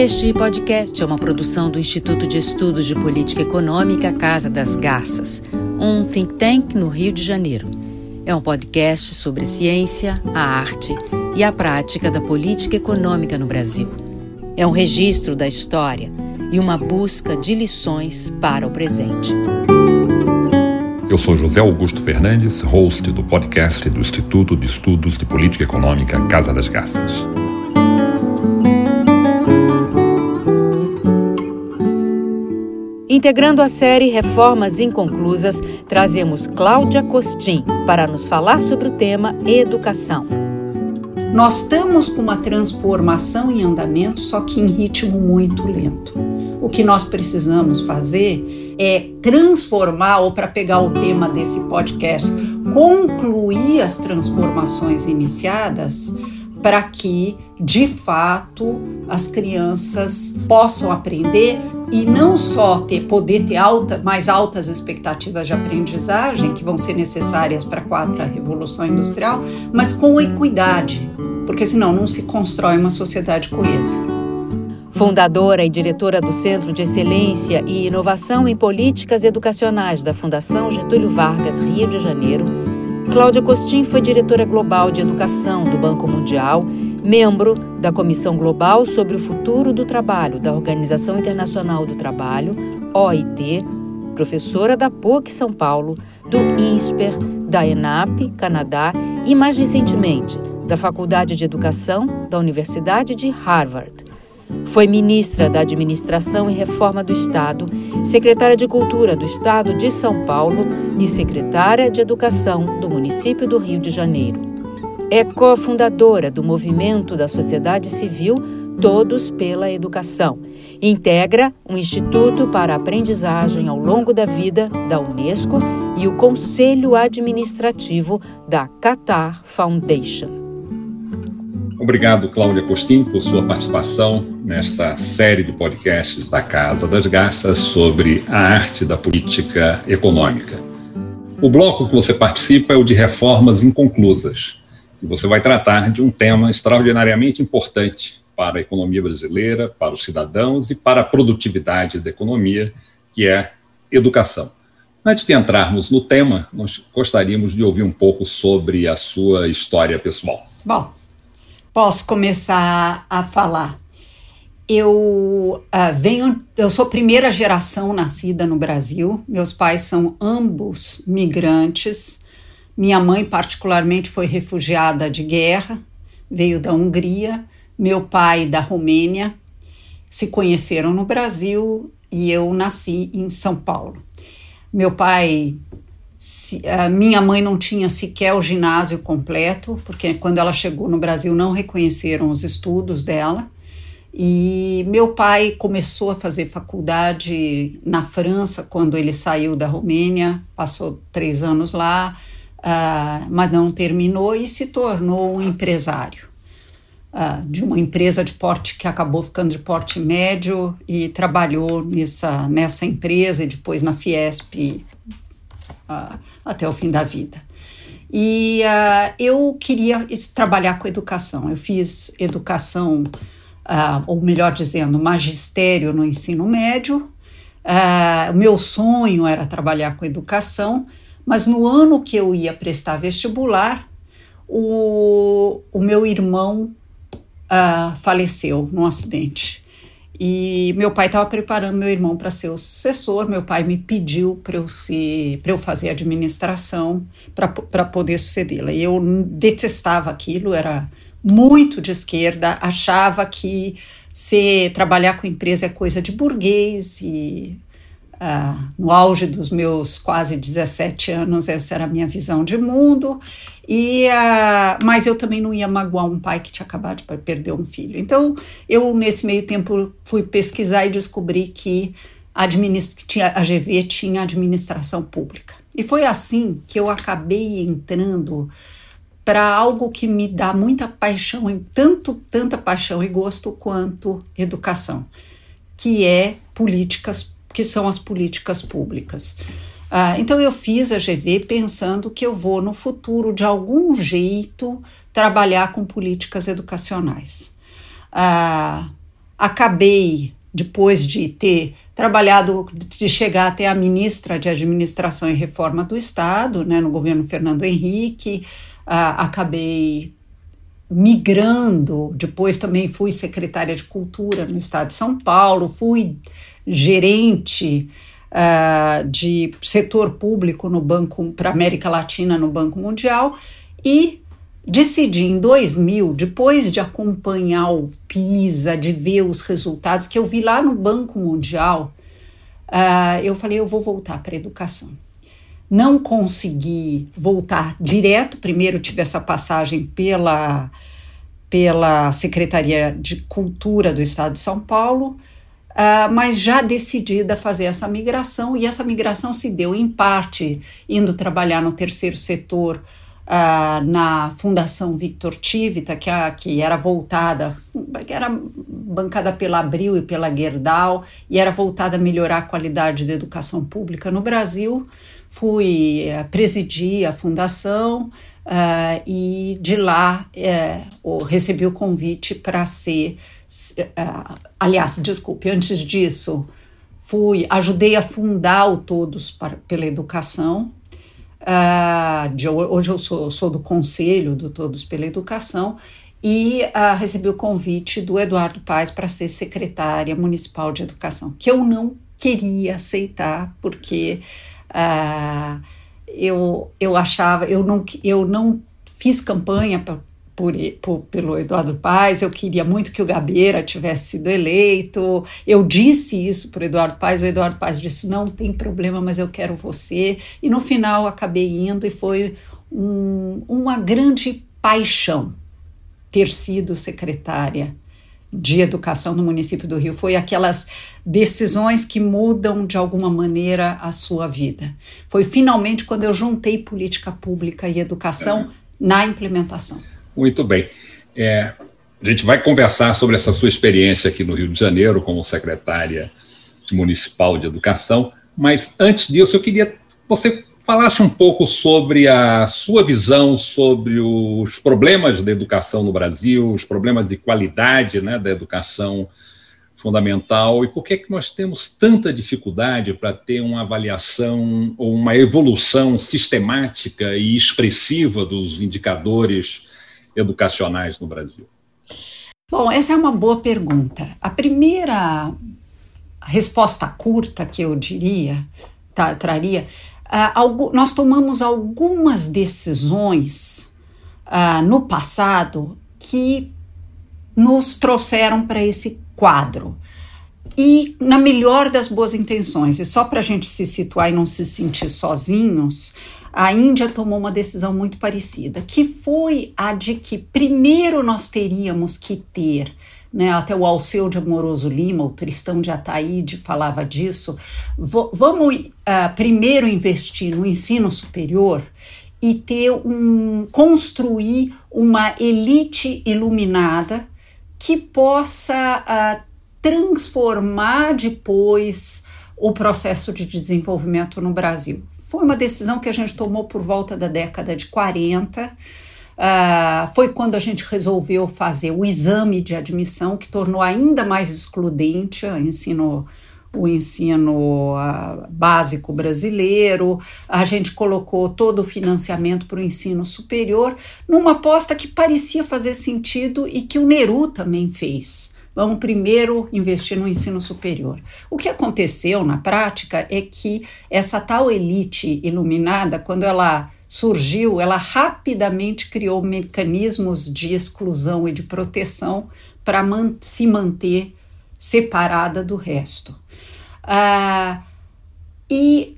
Este podcast é uma produção do Instituto de Estudos de Política Econômica Casa das Garças, um think tank no Rio de Janeiro. É um podcast sobre ciência, a arte e a prática da política econômica no Brasil. É um registro da história e uma busca de lições para o presente. Eu sou José Augusto Fernandes, host do podcast do Instituto de Estudos de Política Econômica Casa das Garças. Integrando a série Reformas Inconclusas, trazemos Cláudia Costin para nos falar sobre o tema educação. Nós estamos com uma transformação em andamento, só que em ritmo muito lento. O que nós precisamos fazer é transformar, ou para pegar o tema desse podcast, concluir as transformações iniciadas para que, de fato, as crianças possam aprender e não só ter poder ter alta, mais altas expectativas de aprendizagem que vão ser necessárias para a quarta revolução industrial, mas com equidade, porque senão não se constrói uma sociedade coesa. Fundadora e diretora do Centro de Excelência e Inovação em Políticas Educacionais da Fundação Getúlio Vargas, Rio de Janeiro, Cláudia Costin foi diretora global de educação do Banco Mundial, membro da Comissão Global sobre o Futuro do Trabalho da Organização Internacional do Trabalho, OIT, professora da PUC São Paulo, do INSPER, da ENAP, Canadá e, mais recentemente, da Faculdade de Educação da Universidade de Harvard. Foi ministra da Administração e Reforma do Estado, secretária de Cultura do Estado de São Paulo e secretária de Educação do município do Rio de Janeiro. É cofundadora do movimento da sociedade civil Todos pela Educação. Integra o Instituto para Aprendizagem ao Longo da Vida da Unesco e o Conselho Administrativo da Qatar Foundation. Obrigado, Cláudia Costin, por sua participação nesta série de podcasts da Casa das Garças sobre a arte da política econômica. O bloco que você participa é o de reformas inconclusas, você vai tratar de um tema extraordinariamente importante para a economia brasileira, para os cidadãos e para a produtividade da economia, que é educação. Antes de entrarmos no tema, nós gostaríamos de ouvir um pouco sobre a sua história pessoal. Bom, posso começar a falar. Eu uh, venho, eu sou primeira geração nascida no Brasil. Meus pais são ambos migrantes. Minha mãe, particularmente, foi refugiada de guerra, veio da Hungria. Meu pai da Romênia. Se conheceram no Brasil e eu nasci em São Paulo. Meu pai se, minha mãe não tinha sequer o ginásio completo, porque quando ela chegou no Brasil não reconheceram os estudos dela. E meu pai começou a fazer faculdade na França quando ele saiu da Romênia, passou três anos lá, uh, mas não terminou e se tornou um empresário. Uh, de uma empresa de porte que acabou ficando de porte médio e trabalhou nessa, nessa empresa e depois na Fiesp uh, até o fim da vida. E eu queria trabalhar com educação. Eu fiz educação, ou melhor dizendo, magistério no ensino médio. o meu sonho era trabalhar com educação, mas no ano que eu ia prestar vestibular, o, o meu irmão faleceu num acidente. E meu pai estava preparando meu irmão para ser o sucessor. Meu pai me pediu para eu para eu fazer administração para poder sucedê-la. E eu detestava aquilo, era muito de esquerda, achava que ser trabalhar com empresa é coisa de burguês e uh, no auge dos meus quase 17 anos essa era a minha visão de mundo e, uh, mas eu também não ia magoar um pai que tinha acabado de perder um filho. Então, eu, nesse meio tempo, fui pesquisar e descobri que a, a GV tinha administração pública. E foi assim que eu acabei entrando para algo que me dá muita paixão, tanto tanta paixão e gosto quanto educação, que é políticas, que são as políticas públicas. Ah, então eu fiz a GV pensando que eu vou no futuro de algum jeito trabalhar com políticas educacionais. Ah, acabei, depois de ter trabalhado, de chegar até a ministra de Administração e Reforma do Estado, né, no governo Fernando Henrique, uh, acabei migrando, depois também fui secretária de Cultura no Estado de São Paulo, fui gerente uh, de setor público no Banco para América Latina no Banco Mundial e decidi em 2000, depois de acompanhar o PISA, de ver os resultados que eu vi lá no Banco Mundial, uh, eu falei, eu vou voltar para a educação. Não consegui voltar direto, primeiro tive essa passagem pela, pela Secretaria de Cultura do Estado de São Paulo, Uh, mas já decidida a fazer essa migração, e essa migração se deu em parte indo trabalhar no terceiro setor uh, na Fundação Victor Tivita, que, a, que era voltada, que era bancada pela Abril e pela Gerdau, e era voltada a melhorar a qualidade da educação pública no Brasil. Fui uh, presidir a fundação uh, e de lá uh, recebi o convite para ser. Uh, aliás, desculpe, antes disso, fui ajudei a fundar o Todos para, pela Educação, Uh, de, hoje eu sou, sou, do conselho do Todos pela Educação e uh, recebi o convite do Eduardo Paes para ser secretária municipal de educação, que eu não queria aceitar, porque uh, eu, eu achava, eu não, eu não fiz campanha por, por, pelo Eduardo Paes, eu queria muito que o Gabeira tivesse sido eleito. Eu disse isso para o Eduardo Paes, o Eduardo Paes disse: não tem problema, mas eu quero você. E no final acabei indo e foi um, uma grande paixão ter sido secretária de educação no município do Rio. Foi aquelas decisões que mudam de alguma maneira a sua vida. Foi finalmente quando eu juntei política pública e educação é. na implementação. Muito bem. É, a gente vai conversar sobre essa sua experiência aqui no Rio de Janeiro como secretária municipal de educação, mas antes disso eu queria que você falasse um pouco sobre a sua visão sobre os problemas da educação no Brasil, os problemas de qualidade né, da educação fundamental e por que, é que nós temos tanta dificuldade para ter uma avaliação ou uma evolução sistemática e expressiva dos indicadores educacionais no Brasil? Bom, essa é uma boa pergunta. A primeira resposta curta que eu diria, tá, traria, uh, algo, nós tomamos algumas decisões uh, no passado que nos trouxeram para esse quadro. E na melhor das boas intenções, e só para a gente se situar e não se sentir sozinhos, a Índia tomou uma decisão muito parecida, que foi a de que primeiro nós teríamos que ter né, até o Alceu de Amoroso Lima, o Tristão de Ataíde falava disso. Vamos uh, primeiro investir no ensino superior e ter um construir uma elite iluminada que possa uh, transformar depois o processo de desenvolvimento no Brasil. Foi uma decisão que a gente tomou por volta da década de 40. Uh, ah, foi quando a gente resolveu fazer o exame de admissão, que tornou ainda mais excludente o ensino, o ensino uh, básico brasileiro. A gente colocou todo o financiamento para o ensino superior numa aposta que parecia fazer sentido e que o Neru também fez vamos primeiro investir no ensino superior. O que aconteceu na prática é que essa tal elite iluminada, quando ela surgiu, ela rapidamente criou mecanismos de exclusão e de proteção para man se manter separada do resto. Ah, e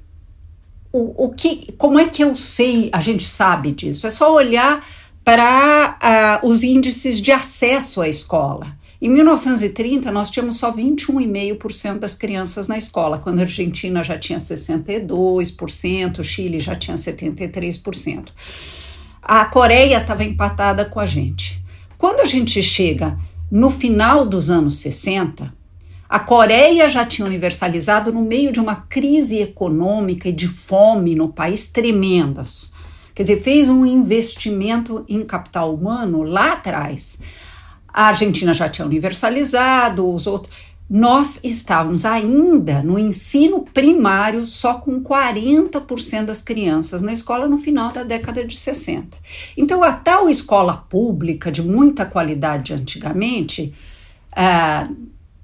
o, o que, como é que eu sei, a gente sabe disso? É só olhar para ah, os índices de acesso à escola. Em 1930, nós tínhamos só 21,5% das crianças na escola, quando a Argentina já tinha 62%, o Chile já tinha 73%. A Coreia estava empatada com a gente. Quando a gente chega no final dos anos 60, a Coreia já tinha universalizado no meio de uma crise econômica e de fome no país tremendas. Quer dizer, fez um investimento em capital humano lá atrás A Argentina já tinha universalizado, os outros. Nós estávamos ainda no ensino primário só com 40% das crianças na escola no final da década de 60. Então, a tal escola pública de muita qualidade antigamente, ah,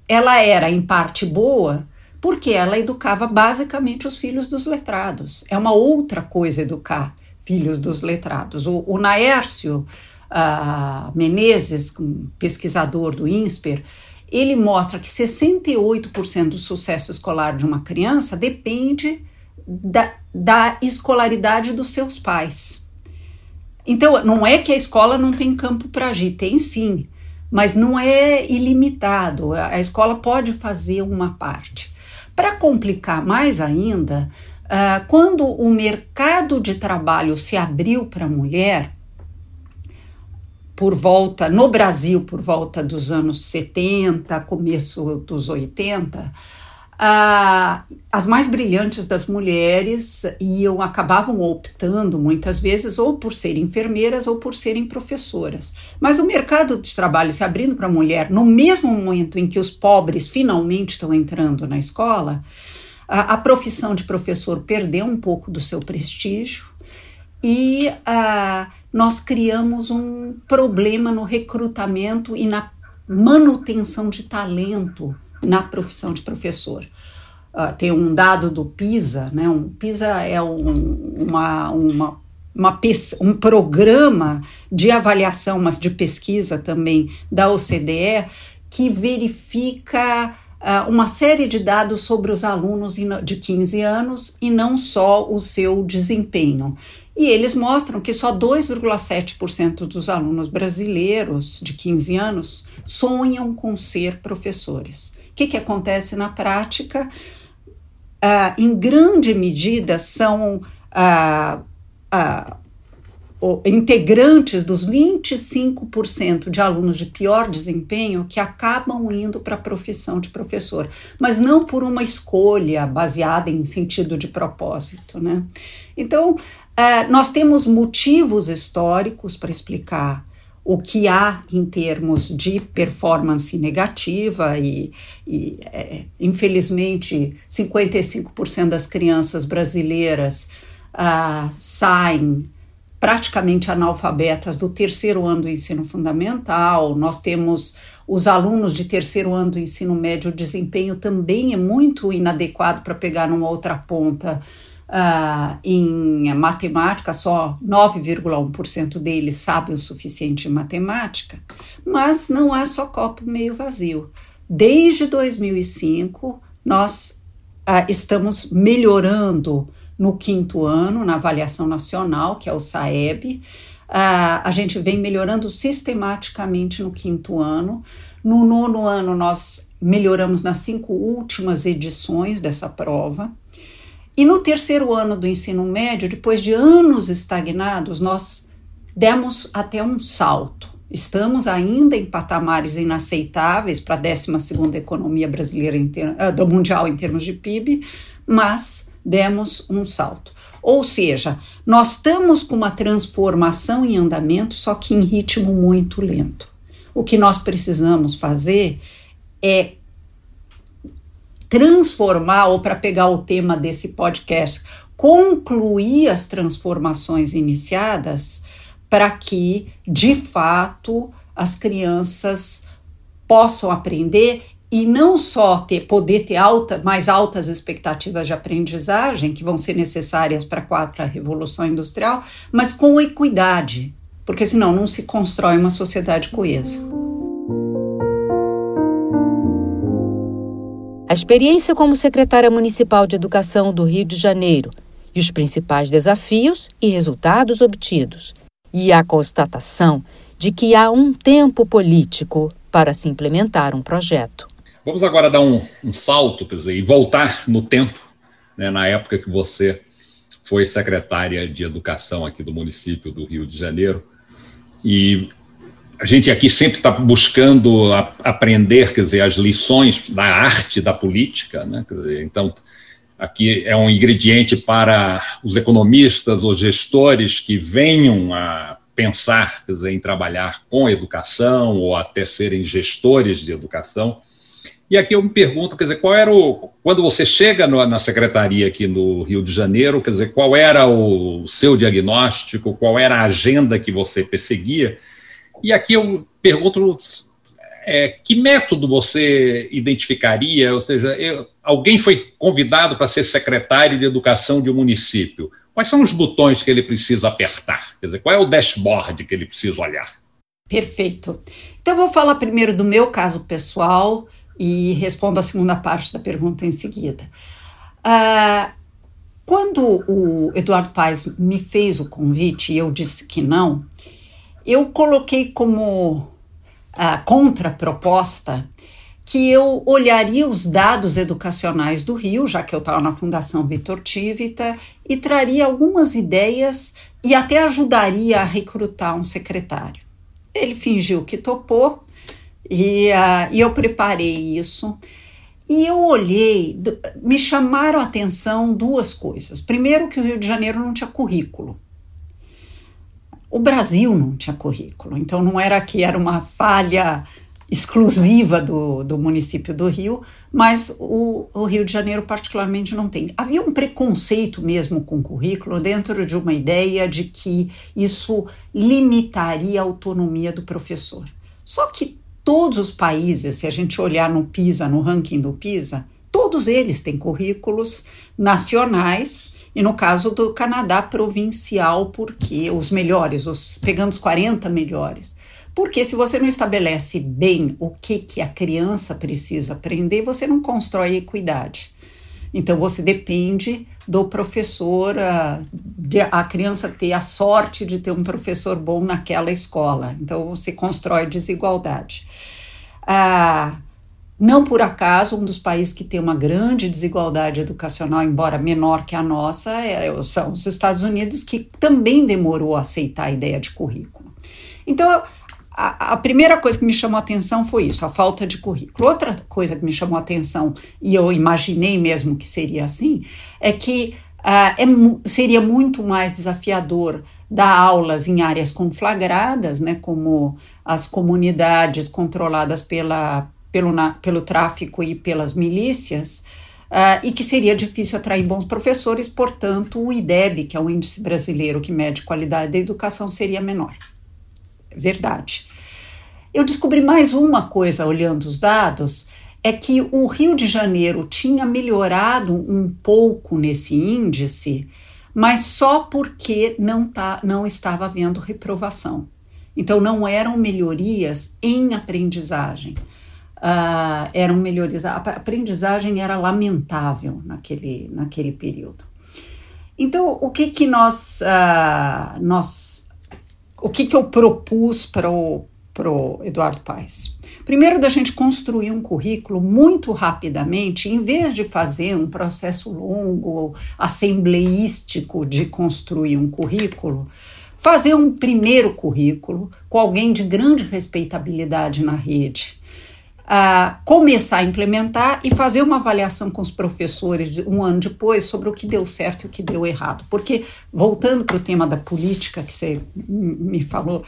ela era em parte boa, porque ela educava basicamente os filhos dos letrados. É uma outra coisa educar filhos dos letrados. O, o Naércio uh, Menezes, um pesquisador do INSPER, ele mostra que 68% do sucesso escolar de uma criança depende da, da escolaridade dos seus pais. Então, não é que a escola não tem campo para agir, tem sim, mas não é ilimitado. A escola pode fazer uma parte. Para complicar mais ainda, uh, quando o mercado de trabalho se abriu para a mulher, por volta, no Brasil, por volta dos anos 70, começo dos 80, ah, as mais brilhantes das mulheres iam acabavam optando muitas vezes ou por serem enfermeiras ou por serem professoras. Mas o mercado de trabalho se abrindo para a mulher no mesmo momento em que os pobres finalmente estão entrando na escola, a, a profissão de professor perdeu um pouco do seu prestígio e a nós criamos um problema no recrutamento e na manutenção de talento na profissão de professor. Uh, tem um dado do PISA, né? Um, PISA é um, uma, uma, uma, um programa de avaliação, mas de pesquisa também da OCDE, que verifica uh, uma série de dados sobre os alunos de 15 anos e não só o seu desempenho. E eles mostram que só 2,7% dos alunos brasileiros de 15 anos sonham com ser professores. O que, que acontece na prática? Ah, em grande medida, são ah, ah, integrantes dos 25% de alunos de pior desempenho que acabam indo para a profissão de professor, mas não por uma escolha baseada em sentido de propósito. Né? Então, Uh, nós temos motivos históricos para explicar o que há em termos de performance negativa e, e é, infelizmente 55% das crianças brasileiras uh, saem praticamente analfabetas do terceiro ano do ensino fundamental. Nós temos os alunos de terceiro ano do ensino médio, o desempenho também é muito inadequado para pegar numa outra ponta Uh, em matemática, só 9,1% deles sabem o suficiente em matemática, mas não há só copo meio vazio. Desde 2005, nós uh, estamos melhorando no quinto ano, na avaliação nacional, que é o SAEB. Uh, a gente vem melhorando sistematicamente no quinto ano. No nono ano, nós melhoramos nas cinco últimas edições dessa prova. E no terceiro ano do ensino médio, depois de anos estagnados, nós demos até um salto. Estamos ainda em patamares inaceitáveis para a 12 economia brasileira uh, do mundial em termos de PIB, mas demos um salto. Ou seja, nós estamos com uma transformação em andamento, só que em ritmo muito lento. O que nós precisamos fazer é transformar, ou para pegar o tema desse podcast, concluir as transformações iniciadas para que, de fato, as crianças possam aprender e não só ter, poder ter alta, mais altas expectativas de aprendizagem, que vão ser necessárias para a quarta revolução industrial, mas com equidade, porque senão não se constrói uma sociedade coesa. A experiência como secretária municipal de Educação do Rio de Janeiro e os principais desafios e resultados obtidos, e a constatação de que há um tempo político para se implementar um projeto. Vamos agora dar um, um salto, quer dizer, e voltar no tempo, né, na época que você foi secretária de Educação aqui do município do Rio de Janeiro, e a gente aqui sempre está buscando a, aprender, quer dizer, as lições da arte da política, né? Dizer, então aqui é um ingrediente para os economistas ou gestores que venham a pensar dizer, em trabalhar com educação ou até serem gestores de educação. E aqui eu me pergunto, quer dizer, qual era o. Quando você chega no, na secretaria aqui no Rio de Janeiro, quer dizer, qual era o seu diagnóstico, qual era a agenda que você perseguia? E aqui eu pergunto é, que método você identificaria? Ou seja, eu, alguém foi convidado para ser secretário de educação de um município. Quais são os botões que ele precisa apertar? Quer dizer, qual é o dashboard que ele precisa olhar? Perfeito. Então, eu vou falar primeiro do meu caso pessoal e respondo a segunda parte da pergunta em seguida. Uh, quando o Eduardo Paes me fez o convite e eu disse que não, eu coloquei como uh, contraproposta que eu olharia os dados educacionais do Rio, já que eu estava na Fundação Vitor Tivita, e traria algumas ideias e até ajudaria a recrutar um secretário. Ele fingiu que topou e, uh, e eu preparei isso. E eu olhei, me chamaram a atenção duas coisas. Primeiro, que o Rio de Janeiro não tinha currículo. O Brasil não tinha currículo, então não era que era uma falha exclusiva do, do município do Rio, mas o, o, Rio de Janeiro, particularmente, não tem. Havia um preconceito mesmo com currículo, dentro de uma ideia de que isso limitaria a autonomia do professor. Só que todos os países, se a gente olhar no PISA, no ranking do PISA, todos eles têm currículos nacionais e no caso do Canadá provincial, porque os melhores, os pegando os 40 melhores. Porque se você não estabelece bem o que, que a criança precisa aprender, você não constrói equidade. Então você depende do professor, a, de, a criança ter a sorte de ter um professor bom naquela escola. Então se constrói desigualdade. Ah, não por acaso, um dos países que tem uma grande desigualdade educacional, embora menor que a nossa, é, são os Estados Unidos, que também demorou a aceitar a ideia de currículo. Então, a, a, primeira coisa que me chamou a atenção foi isso, a falta de currículo. Outra coisa que me chamou a atenção, e eu imaginei mesmo que seria assim, é que uh, é, seria muito mais desafiador dar aulas em áreas conflagradas, né, como as comunidades controladas pela, pelo, na, pelo tráfico e pelas milícias, uh, e que seria difícil atrair bons professores, portanto, o IDEB, que é o índice brasileiro que mede qualidade da educação, seria menor. Verdade. Eu descobri mais uma coisa olhando os dados, é que o Rio de Janeiro tinha melhorado um pouco nesse índice, mas só porque não, tá, não estava havendo reprovação. Então, não eram melhorias em aprendizagem. Uh, eram melhorias. A aprendizagem era lamentável naquele, naquele período. Então, o que que nós, uh, nós o que que eu propus para o pro Eduardo Paes? Primeiro, da gente construir um currículo muito rapidamente, em vez de fazer um processo longo, assembleístico de construir um currículo, fazer um primeiro currículo com alguém de grande respeitabilidade na rede, começar a implementar e fazer uma avaliação com os professores um ano depois sobre o que deu certo e o que deu errado. Porque, voltando para o tema da política que você me falou,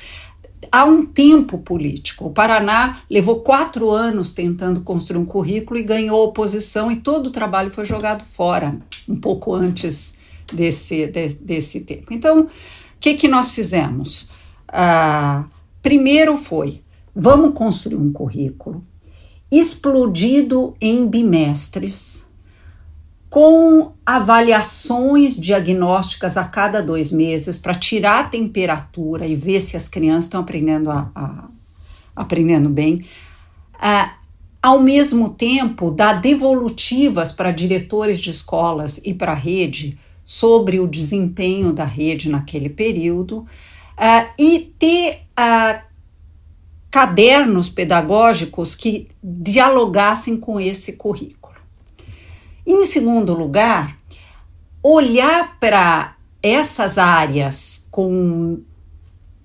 há um tempo político. O Paraná levou quatro anos tentando construir um currículo e ganhou oposição, e todo o trabalho foi jogado fora, um pouco antes desse, de, desse tempo. Então, o que, que nós fizemos? Ah, primeiro foi: vamos construir um currículo explodido em bimestres com avaliações diagnósticas a cada dois meses para tirar a temperatura e ver se as crianças estão aprendendo, a, a aprendendo bem. Ah, ao mesmo tempo, dar devolutivas para diretores de escolas e para a rede sobre o desempenho da rede naquele período uh, e ter uh, cadernos pedagógicos que dialogassem com esse currículo. Em segundo lugar, olhar para essas áreas com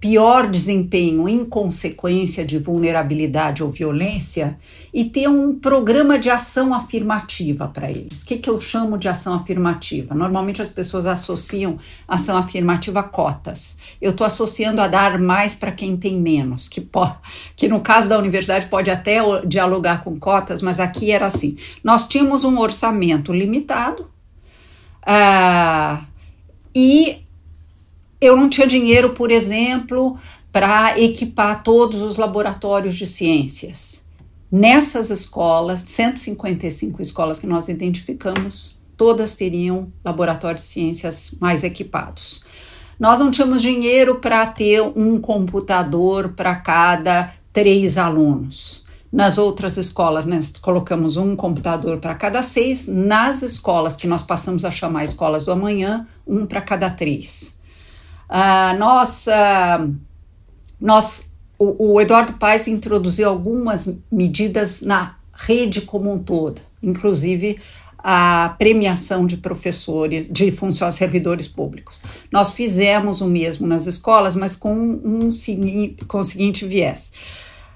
pior desempenho em consequência de vulnerabilidade ou violência e ter um programa de ação afirmativa para eles. O que, que eu chamo de ação afirmativa? Normalmente as pessoas associam ação afirmativa a cotas. Eu estou associando a dar mais para quem tem menos, que, que no caso da universidade pode até dialogar com cotas, mas aqui era assim: nós tínhamos um orçamento limitado uh, e eu não tinha dinheiro, por exemplo, para equipar todos os laboratórios de ciências. Nessas escolas, 155 escolas que nós identificamos, todas teriam laboratórios de ciências mais equipados. Nós não tínhamos dinheiro para ter um computador para cada três alunos. Nas outras escolas, nós colocamos um computador para cada seis. Nas escolas que nós passamos a chamar escolas do amanhã, um para cada três. Nós, uh, nós o, o, Eduardo Paes introduziu algumas medidas na rede como um todo, inclusive a premiação de professores, de funcionários servidores públicos. Nós fizemos o mesmo nas escolas, mas com um, um com o seguinte viés.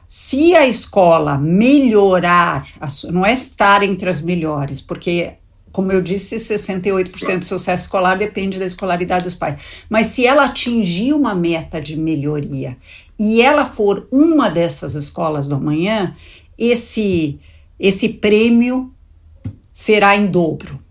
Se a escola melhorar, não é estar entre as melhores, porque como eu disse, 68% do sucesso escolar depende da escolaridade dos pais. Mas se ela atingir uma meta de melhoria e ela for uma dessas escolas do amanhã, esse, esse prêmio será em dobro.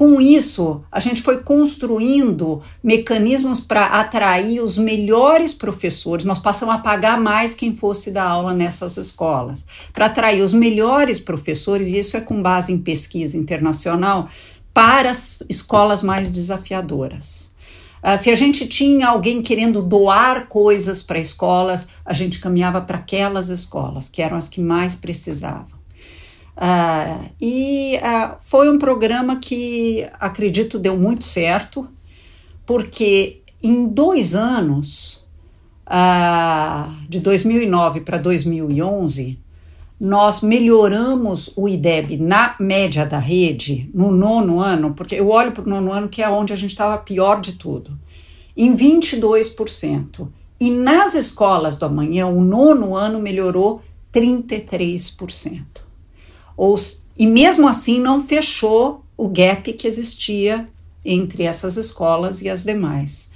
Com isso, a gente foi construindo mecanismos para atrair os melhores professores. Nós passamos a pagar mais quem fosse dar aula nessas escolas, para atrair os melhores professores, e isso é com base em pesquisa internacional, para as escolas mais desafiadoras. Uh, se a gente tinha alguém querendo doar coisas para escolas, a gente caminhava para aquelas escolas, que eram as que mais precisavam. Uh, e uh, foi um programa que acredito deu muito certo, porque em dois anos, uh, de 2009 para 2011, nós melhoramos o IDEB na média da rede, no nono ano, porque eu olho para o nono ano, que é onde a gente estava pior de tudo, em 22%. E nas escolas do amanhã, o nono ano melhorou 33%. Ou, e mesmo assim não fechou o gap que existia entre essas escolas e as demais.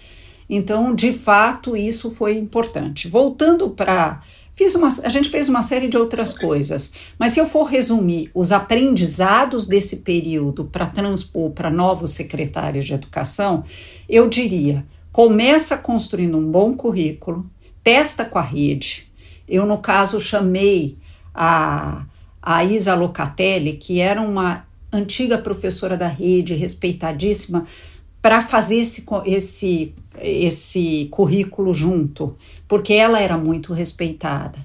Então, de fato, isso foi importante. Voltando para. Fiz uma, a gente fez uma série de outras coisas, mas se eu for resumir os aprendizados desse período para transpor para novos secretários de educação, eu diria: começa construindo um bom currículo, testa com a rede. Eu, no caso, chamei a a Isa Locatelli, que era uma antiga professora da rede, respeitadíssima, para fazer esse, esse, esse currículo junto, porque ela era muito respeitada.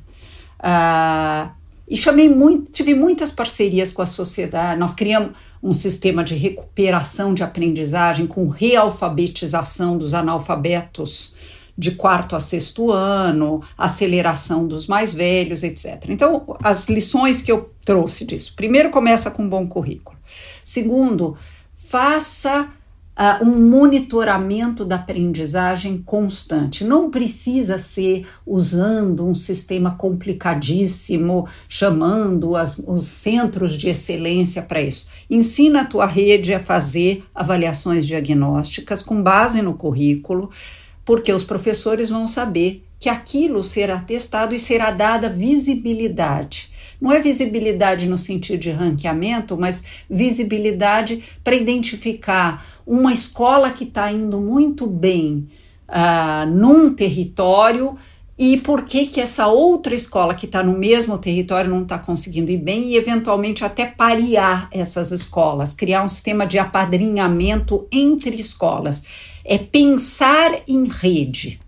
Ah, e chamei muito, tive muitas parcerias com a sociedade. Nós criamos um sistema de recuperação de aprendizagem com realfabetização dos analfabetos de quarto a sexto ano, aceleração dos mais velhos, etc. Então, as lições que eu trouxe disso: primeiro, começa com um bom currículo. Segundo, faça uh, um monitoramento da aprendizagem constante. Não precisa ser usando um sistema complicadíssimo, chamando as, os centros de excelência para isso. Ensina a tua rede a fazer avaliações diagnósticas com base no currículo porque os professores vão saber que aquilo será testado e será dada visibilidade. Não é visibilidade no sentido de ranqueamento, mas visibilidade para identificar uma escola que está indo muito bem uh, num território e por que, que essa outra escola que está no mesmo território não está conseguindo ir bem e eventualmente até parear essas escolas, criar um sistema de apadrinhamento entre escolas é pensar em rede.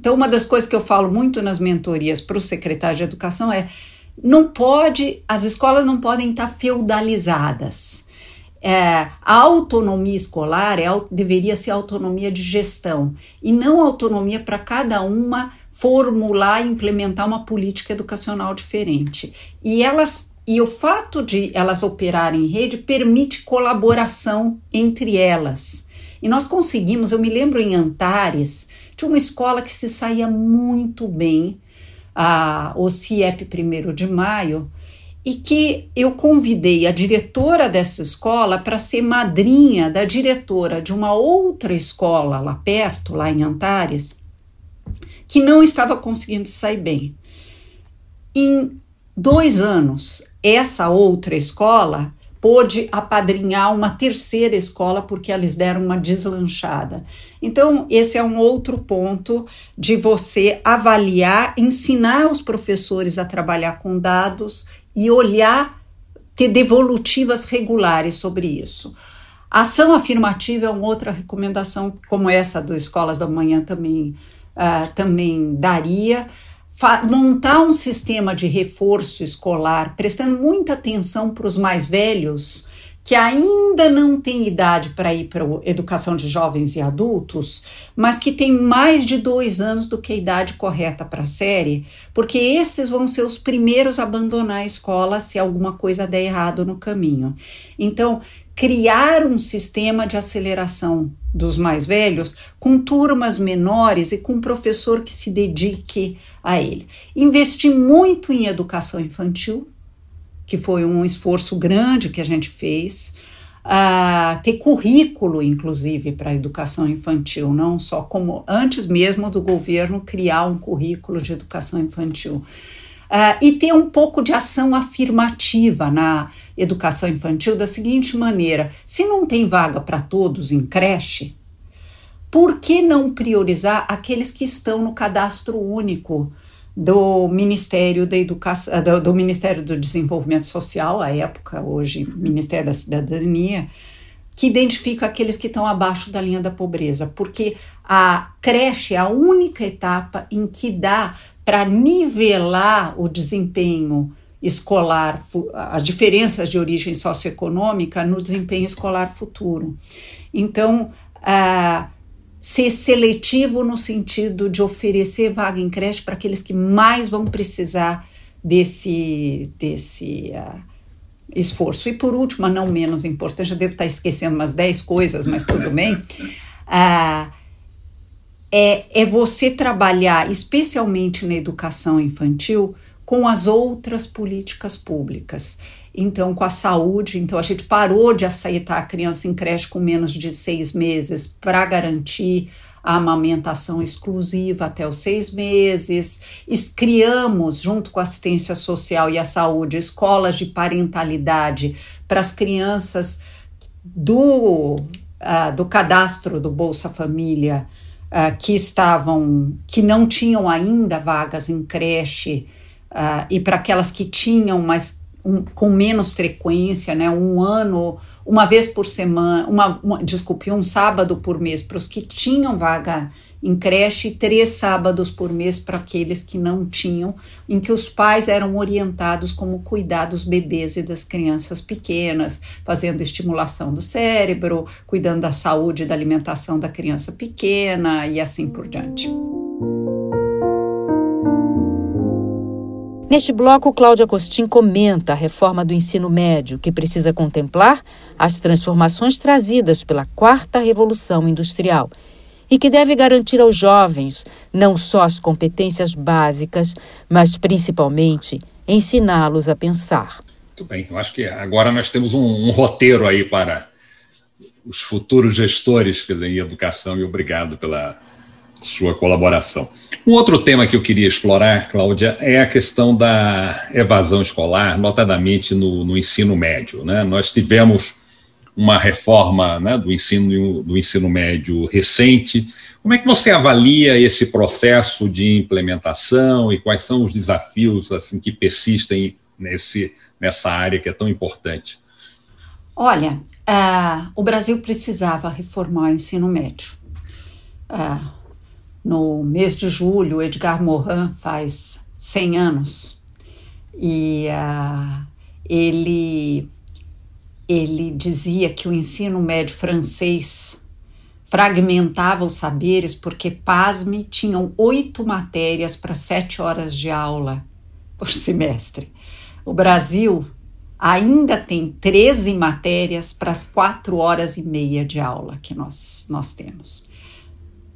Então, uma das coisas que eu falo muito nas mentorias para o secretário de educação é: não pode, as escolas não podem estar feudalizadas. É, a autonomia escolar é, deveria ser autonomia de gestão e não autonomia para cada uma formular e implementar uma política educacional diferente. E elas e o fato de elas operarem em rede permite colaboração entre elas. E nós conseguimos, eu me lembro em Antares, de uma escola que se saía muito bem, a, o CIEP 1 de Maio, e que eu convidei a diretora dessa escola para ser madrinha da diretora de uma outra escola lá perto, lá em Antares, que não estava conseguindo sair bem. Em dois anos, essa outra escola pôde apadrinhar uma terceira escola porque eles deram uma deslanchada. Então, esse é um outro ponto de você avaliar, ensinar os professores a trabalhar com dados e olhar, ter devolutivas regulares sobre isso. Ação afirmativa é uma outra recomendação, como essa do Escolas da Manhã também, uh, também daria. montar um sistema de reforço escolar, prestando muita atenção para os mais velhos, que ainda não tem idade para ir para a educação de jovens e adultos, mas que tem mais de dois anos do que a idade correta para a série, porque esses vão ser os primeiros a abandonar a escola se alguma coisa der errado no caminho. Então, criar um sistema de aceleração dos mais velhos com turmas menores e com um professor que se dedique a eles. Investir muito em educação infantil, que foi um esforço grande que a gente fez, uh, ter currículo, inclusive, para a educação infantil, não só como antes mesmo do governo criar um currículo de educação infantil. Uh, e ter um pouco de ação afirmativa na educação infantil da seguinte maneira: se não tem vaga para todos em creche, por que não priorizar aqueles que estão no cadastro único do Ministério da Educação, do, do, Ministério do Desenvolvimento Social, à época, hoje Ministério da Cidadania, que identifica aqueles que estão abaixo da linha da pobreza, porque a creche é a única etapa em que dá para nivelar o desempenho escolar, as diferenças de origem socioeconômica no desempenho escolar futuro. Então, uh, ser seletivo no sentido de oferecer vaga em creche para aqueles que mais vão precisar desse, desse uh, esforço. E por último, não menos importante, eu devo estar esquecendo umas 10 coisas, mas tudo bem. Uh, é, é você trabalhar, especialmente na educação infantil, com as outras políticas públicas. Então, com a saúde, então a gente parou de aceitar a criança em creche com menos de seis meses para garantir a amamentação exclusiva até os seis meses. Criamos, junto com a assistência social e a saúde, escolas de parentalidade para as crianças do, uh, do cadastro do Bolsa Família uh, que estavam, que não tinham ainda vagas em creche, uh, e para aquelas que tinham, mas um, com menos frequência, né, um ano, uma vez por semana, uma, uma desculpe, um sábado por mês para os que tinham vaga em creche três sábados por mês para aqueles que não tinham, em que os pais eram orientados como cuidar dos bebês e das crianças pequenas, fazendo estimulação do cérebro, cuidando da saúde e da alimentação da criança pequena e assim por diante. Neste bloco, Cláudia Costin comenta a reforma do ensino médio, que precisa contemplar as transformações trazidas pela quarta revolução industrial e que deve garantir aos jovens não só as competências básicas, mas principalmente ensiná-los a pensar. Muito bem, eu acho que agora nós temos um, um roteiro aí para os futuros gestores em educação e obrigado pela sua colaboração. Um outro tema que eu queria explorar, Cláudia, é a questão da evasão escolar, notadamente no, no ensino médio. Né? Nós tivemos uma reforma né, do, ensino, do ensino médio recente. Como é que você avalia esse processo de implementação e quais são os desafios assim que persistem nesse, nessa área que é tão importante? Olha, uh, o Brasil precisava reformar o ensino médio. Uh, no mês de julho, Edgar Morin faz 100 anos e uh, ele, ele dizia que o ensino médio francês fragmentava os saberes porque, pasme, tinham oito matérias para sete horas de aula por semestre. O Brasil ainda tem 13 matérias para as quatro horas e meia de aula que nós, nós temos.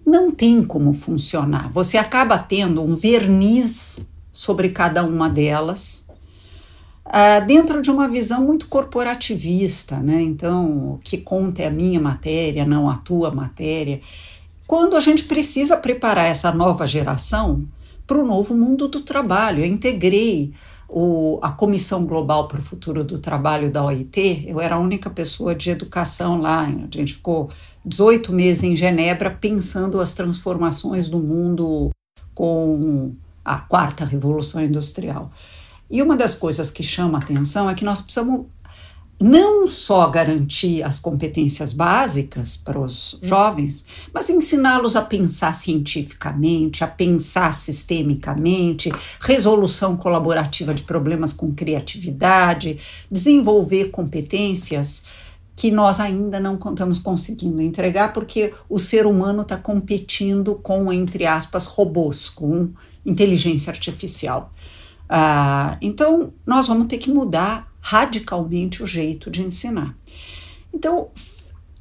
Não tem como funcionar. Você acaba tendo um verniz sobre cada uma delas, uh, dentro de uma visão muito corporativista, né? Então, o que conta é a minha matéria, não a tua matéria. Quando a gente precisa preparar essa nova geração para o novo mundo do trabalho, eu integrei o, a Comissão Global para o Futuro do Trabalho da OIT, eu era a única pessoa de educação lá, a gente ficou 18 meses em Genebra pensando as transformações do mundo com a quarta revolução industrial. E uma das coisas que chama atenção é que nós precisamos não só garantir as competências básicas para os jovens, mas ensiná-los a pensar cientificamente, a pensar sistemicamente, resolução colaborativa de problemas com criatividade, desenvolver competências que nós ainda não estamos conseguindo entregar, porque o ser humano está competindo com, entre aspas, robôs, com inteligência artificial. Ah, então, nós vamos ter que mudar radicalmente o jeito de ensinar. Então,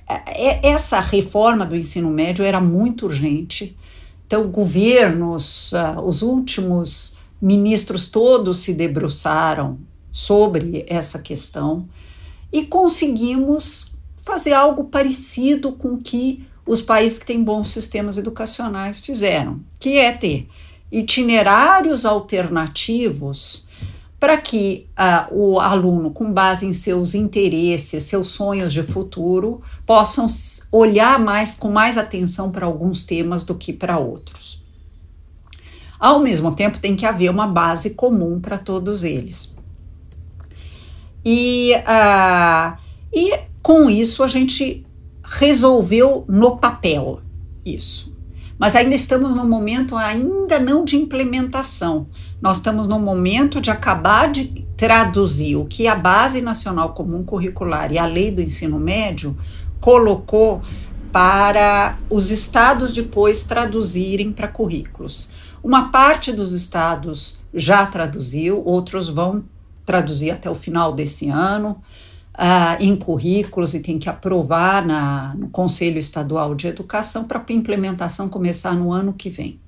é, é, essa reforma do ensino médio era muito urgente. Então, governos, ah, os últimos ministros todos se debruçaram sobre essa questão e conseguimos fazer algo parecido com o que os países que têm bons sistemas educacionais fizeram, que é ter itinerários alternativos para que uh, o aluno, com base em seus interesses, seus sonhos de futuro, possam olhar mais com mais atenção para alguns temas do que para outros. Ao mesmo tempo, tem que haver uma base comum para todos eles. E, uh, e com isso a gente resolveu no papel isso. Mas ainda estamos no momento ainda não de implementação. Nós estamos no momento de acabar de traduzir o que a Base Nacional Comum Curricular e a Lei do Ensino Médio colocou para os estados depois traduzirem para currículos. Uma parte dos estados já traduziu, outros vão traduzir até o final desse ano uh, em currículos e tem que aprovar na, no Conselho Estadual de Educação para a implementação começar no ano que vem.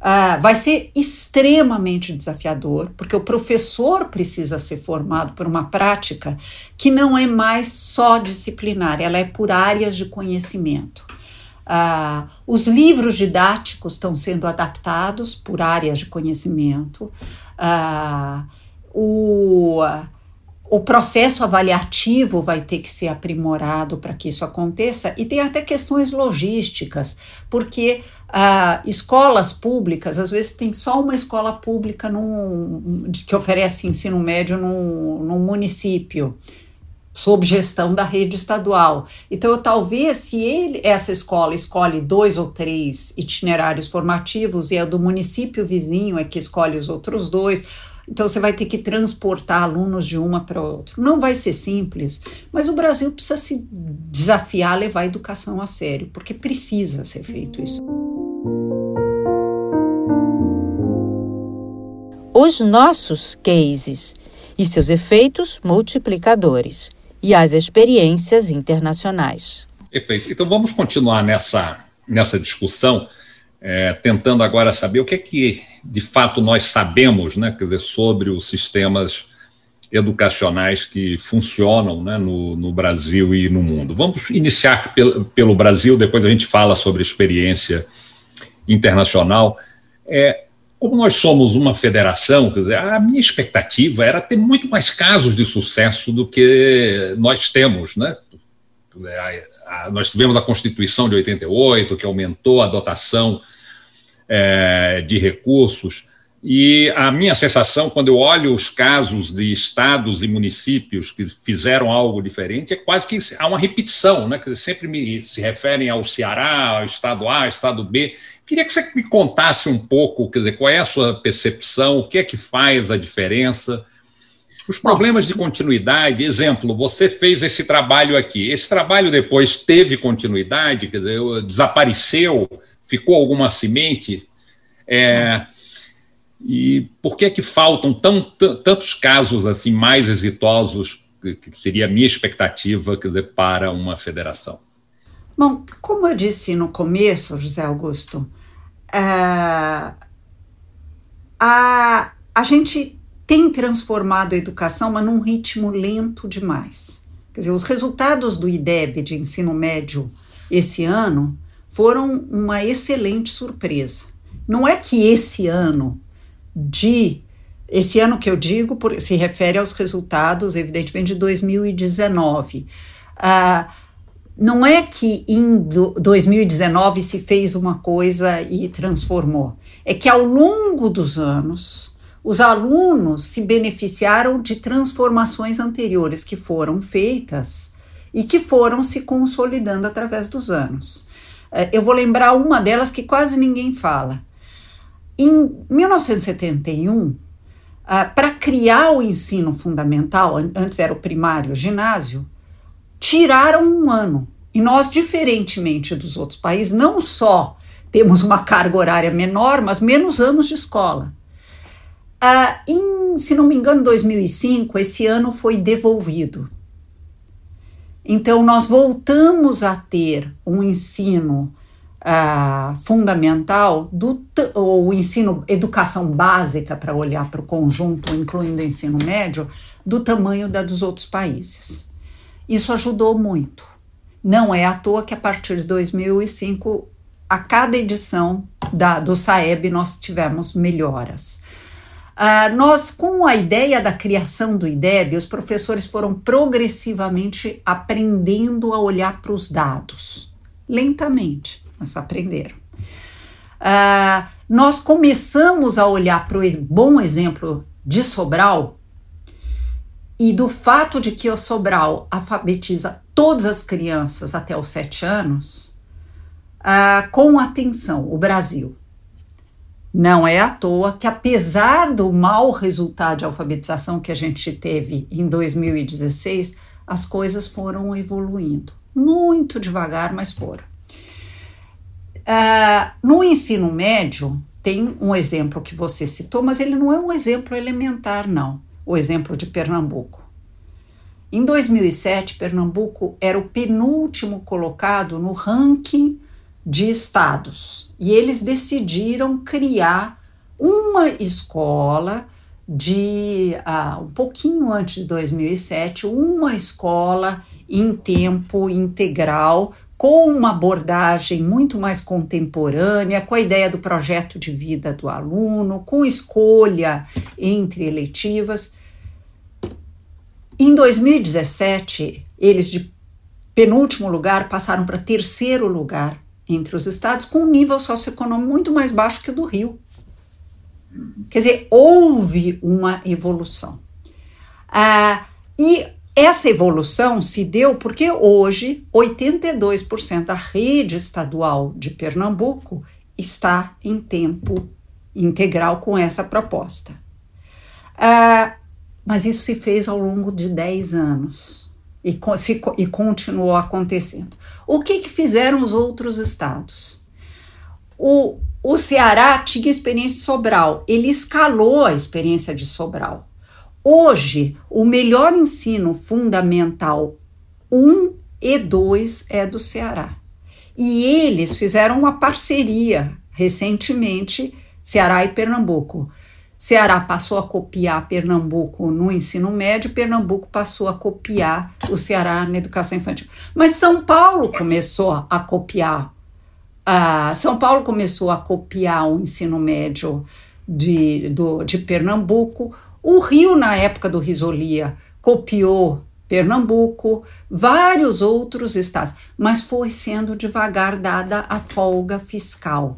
Uh, vai ser extremamente desafiador, porque o professor precisa ser formado por uma prática que não é mais só disciplinar, ela é por áreas de conhecimento. Uh, os livros didáticos estão sendo adaptados por áreas de conhecimento. Uh, o, o processo avaliativo vai ter que ser aprimorado para que isso aconteça, e tem até questões logísticas, porque ah, escolas públicas, às vezes tem só uma escola pública num, que oferece ensino médio num, num município sob gestão da rede estadual. Então, talvez se ele, essa escola escolhe dois ou três itinerários formativos e é do município vizinho é que escolhe os outros dois, então você vai ter que transportar alunos de uma para outra. Não vai ser simples, mas o Brasil precisa se desafiar a levar a educação a sério, porque precisa ser feito isso. Os nossos cases e seus efeitos multiplicadores e as experiências internacionais. Perfeito. Então vamos continuar nessa, nessa discussão é, tentando agora saber o que é que de fato nós sabemos né, quer dizer, sobre os sistemas educacionais que funcionam né, no, no, Brasil e no mundo. Vamos iniciar pelo, pelo, Brasil, depois a gente fala sobre experiência internacional. É, como nós somos uma federação, quer dizer, a minha expectativa era ter muito mais casos de sucesso do que nós temos, né? Nós tivemos a Constituição de 88, que aumentou a dotação é, de recursos, e a minha sensação, quando eu olho os casos de estados e municípios que fizeram algo diferente, é quase que há uma repetição, né? que sempre me, se referem ao Ceará, ao estado A, ao estado B. Queria que você me contasse um pouco, quer dizer, qual é a sua percepção, o que é que faz a diferença, os problemas de continuidade, exemplo, você fez esse trabalho aqui, esse trabalho depois teve continuidade, quer dizer, desapareceu, ficou alguma semente? É, e por que que faltam tão, tantos casos assim mais exitosos, que seria a minha expectativa quer dizer, para uma federação? Bom, como eu disse no começo, José Augusto, uh, a, a gente tem transformado a educação, mas num ritmo lento demais. Quer dizer, os resultados do IDEB de ensino médio esse ano foram uma excelente surpresa. Não é que esse ano de esse ano que eu digo por, se refere aos resultados, evidentemente, de 2019. Ah, não é que em 2019 se fez uma coisa e transformou. É que ao longo dos anos, os alunos se beneficiaram de transformações anteriores que foram feitas e que foram se consolidando através dos anos. É, eu vou lembrar uma delas que quase ninguém fala. Em 1971, ah, para criar o ensino fundamental, antes era o primário, o ginásio, tiraram um ano. E nós, diferentemente dos outros países, não só temos uma carga horária menor, mas menos anos de escola. Ah, em, se não me engano, 2005, esse ano foi devolvido. Então, nós voltamos a ter um ensino uh, fundamental do o ensino educação básica para olhar para o conjunto, incluindo o ensino médio, do tamanho da dos outros países. Isso ajudou muito. Não é à toa que a partir de 2005 a cada edição da, do SAEB nós tivemos melhoras. Uh, nós, com a ideia da criação do IDEB, os professores foram progressivamente aprendendo a olhar para os dados, lentamente, mas aprenderam. Uh, nós começamos a olhar para o bom exemplo de Sobral e do fato de que o Sobral alfabetiza todas as crianças até os sete anos uh, com atenção, o Brasil. Não é à toa que, apesar do mau resultado de alfabetização que a gente teve em 2016, as coisas foram evoluindo. Muito devagar, mas foram. Uh, no ensino médio, tem um exemplo que você citou, mas ele não é um exemplo elementar, não. O exemplo de Pernambuco. Em 2007, Pernambuco era o penúltimo colocado no ranking de estados e eles decidiram criar uma escola de ah, um pouquinho antes de 2007, uma escola em tempo integral com uma abordagem muito mais contemporânea, com a ideia do projeto de vida do aluno, com escolha entre eletivas. Em 2017, eles de penúltimo lugar passaram para terceiro lugar entre os estados com um nível socioeconômico muito mais baixo que o do Rio. Quer dizer, houve uma evolução. Ah, e essa evolução se deu porque hoje 82% da rede estadual de Pernambuco está em tempo integral com essa proposta. Ah, mas isso se fez ao longo de 10 anos e, se, e continuou acontecendo. O que, que fizeram os outros estados? O, o Ceará tinha experiência de Sobral, ele escalou a experiência de Sobral. Hoje, o melhor ensino fundamental 1 e 2 é do Ceará. E eles fizeram uma parceria recentemente, Ceará e Pernambuco. Ceará passou a copiar Pernambuco no ensino médio, Pernambuco passou a copiar o Ceará na educação infantil. Mas São Paulo começou a copiar. Uh, São Paulo começou a copiar o ensino médio de, do, de Pernambuco. O Rio, na época do Risolia, copiou Pernambuco, vários outros estados, mas foi sendo devagar dada a folga fiscal.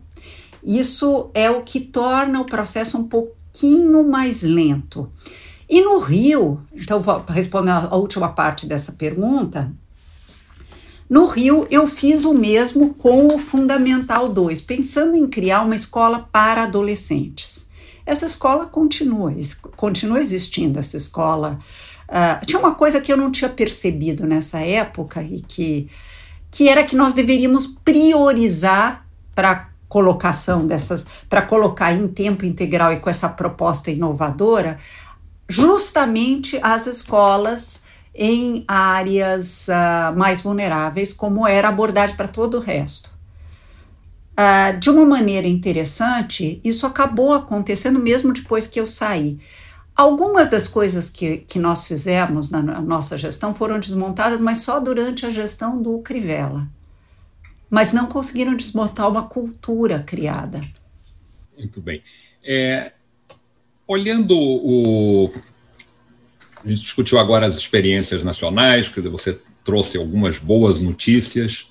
Isso é o que torna o processo um pouco pouquinho mais lento. E no Rio, então vou responder a última parte dessa pergunta. No Rio, eu fiz o mesmo com o Fundamental 2, pensando em criar uma escola para adolescentes. Essa escola continua, continua existindo, essa escola. Uh, tinha uma coisa que eu não tinha percebido nessa época e que, que era que nós deveríamos priorizar para colocação dessas, para colocar em tempo integral e com essa proposta inovadora, justamente as escolas em áreas uh, mais vulneráveis, como era a abordagem para todo o resto. Uh, de uma maneira interessante, isso acabou acontecendo mesmo depois que eu saí. Algumas das coisas que, que nós fizemos na nossa gestão foram desmontadas, mas só durante a gestão do Crivella. Mas não conseguiram desmontar uma cultura criada. Muito bem. É, olhando o. A gente discutiu agora as experiências nacionais, que você trouxe algumas boas notícias.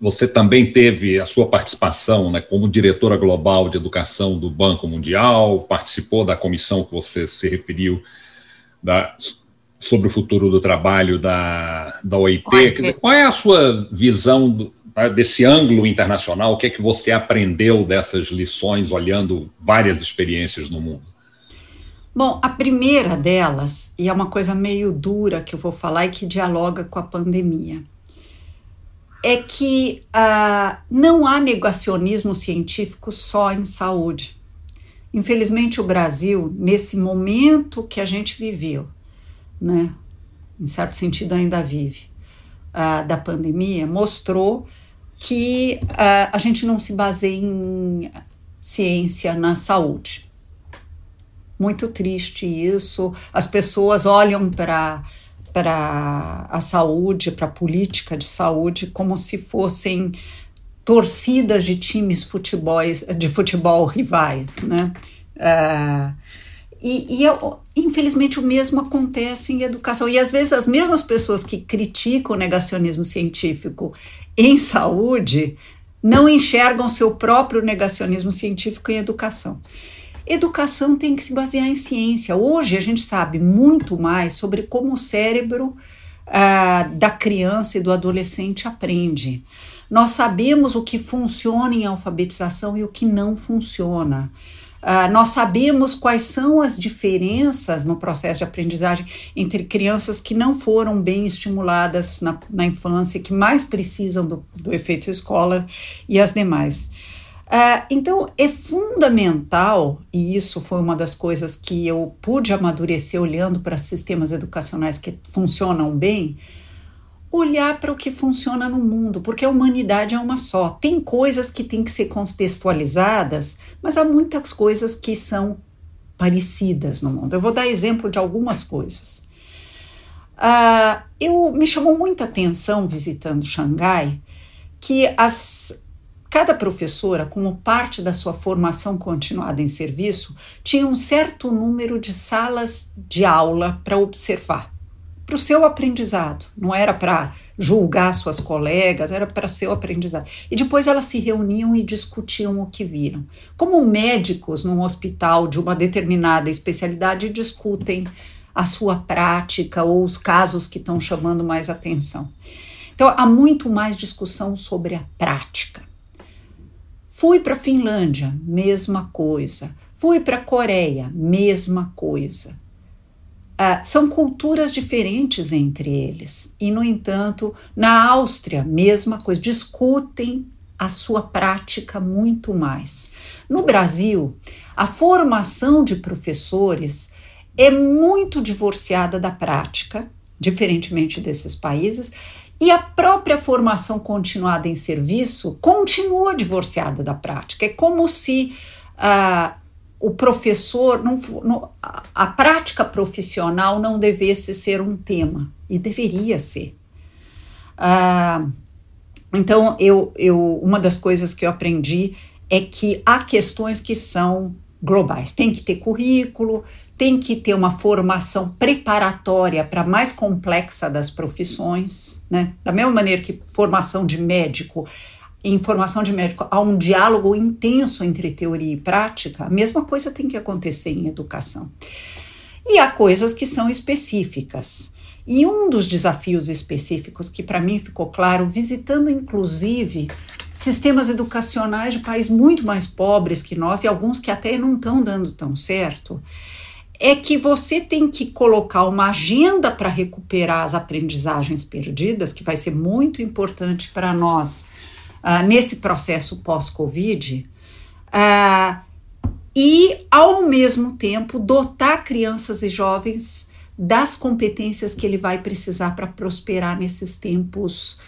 Você também teve a sua participação né, como diretora global de educação do Banco Mundial, participou da comissão que você se referiu da, sobre o futuro do trabalho da, da OIT. Dizer, qual é a sua visão do, tá, desse ângulo internacional? O que é que você aprendeu dessas lições olhando várias experiências no mundo? Bom, a primeira delas, e é uma coisa meio dura que eu vou falar e que dialoga com a pandemia é que uh, não há negacionismo científico só em saúde. Infelizmente, o Brasil, nesse momento que a gente viveu, né, em certo sentido ainda vive, uh, da pandemia, mostrou que uh, a gente não se baseia em ciência na saúde. Muito triste isso. As pessoas olham para para a saúde, para a política de saúde, como se fossem torcidas de times futebols, de futebol rivais, né? Uh, e, e infelizmente o mesmo acontece em educação. E às vezes as mesmas pessoas que criticam o negacionismo científico em saúde não enxergam seu próprio negacionismo científico em educação. Educação tem que se basear em ciência. Hoje a gente sabe muito mais sobre como o cérebro ah, da criança e do adolescente aprende. Nós sabemos o que funciona em alfabetização e o que não funciona. Uh, nós sabemos quais são as diferenças no processo de aprendizagem entre crianças que não foram bem estimuladas na, na infância, que mais precisam do, do efeito escola e as demais. Uh, então, é fundamental, e isso foi uma das coisas que eu pude amadurecer olhando para sistemas educacionais que funcionam bem, olhar para o que funciona no mundo, porque a humanidade é uma só. Tem coisas que têm que ser contextualizadas, mas há muitas coisas que são parecidas no mundo. Eu vou dar exemplo de algumas coisas. Uh, eu me chamou muita atenção visitando Xangai que as Cada professora, como parte da sua formação continuada em serviço, tinha um certo número de salas de aula para observar, para o seu aprendizado. Não era para julgar suas colegas, era para seu aprendizado. E depois elas se reuniam e discutiam o que viram. Como médicos num hospital de uma determinada especialidade discutem a sua prática ou os casos que estão chamando mais atenção. Então, há muito mais discussão sobre a prática. Fui para a Finlândia, mesma coisa. Fui para a Coreia, mesma coisa. Ah, são culturas diferentes entre eles. E, no entanto, na Áustria, mesma coisa. Discutem a sua prática muito mais. No Brasil, a formação de professores é muito divorciada da prática, diferentemente desses países, e a própria formação continuada em serviço continua divorciada da prática. É como se uh, o professor, não, não, a, prática profissional não devesse ser um tema, e deveria ser. Uh, então, eu, eu, uma das coisas que eu aprendi é que há questões que são globais. Tem que ter currículo, tem que ter uma formação preparatória para a mais complexa das profissões, né? Da mesma maneira que formação de médico, em formação de médico há um diálogo intenso entre teoria e prática, a mesma coisa tem que acontecer em educação. E há coisas que são específicas. E um dos desafios específicos que para mim ficou claro, visitando inclusive sistemas educacionais de países muito mais pobres que nós e alguns que até não estão dando tão certo, é que você tem que colocar uma agenda para recuperar as aprendizagens perdidas, que vai ser muito importante para nós uh, nesse processo pós-Covid, uh, e, ao mesmo tempo, dotar crianças e jovens das competências que ele vai precisar para prosperar nesses tempos